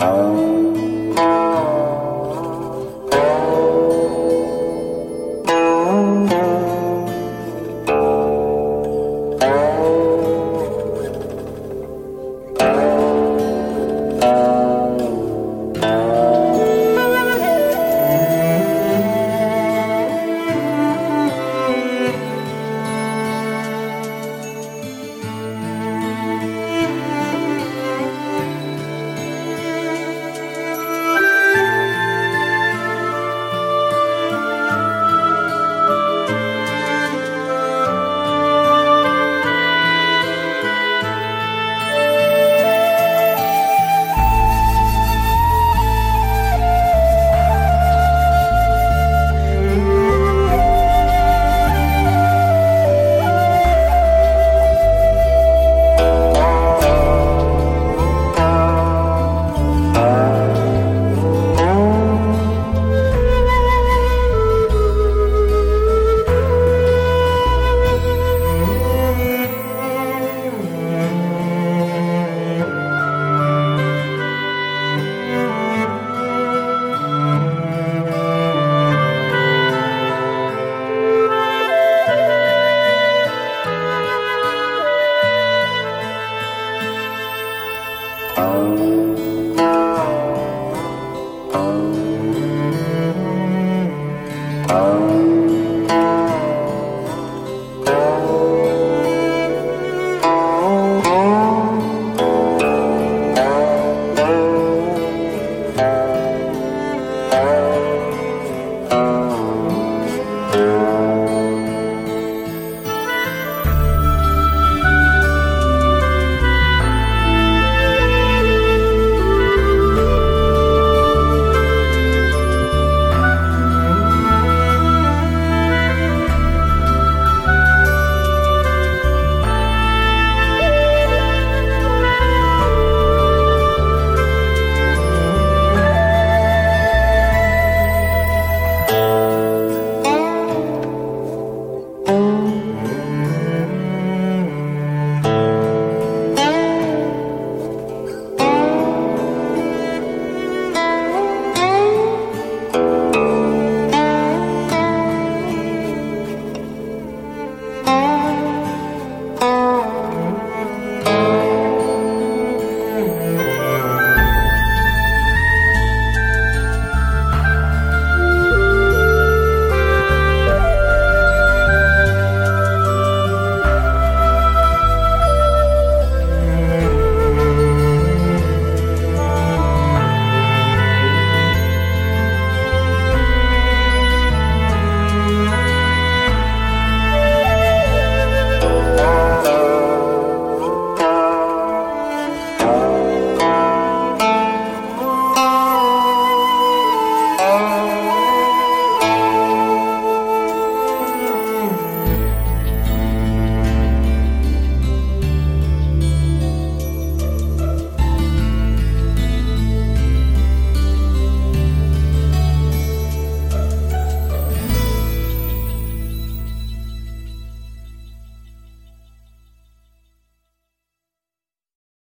Oh.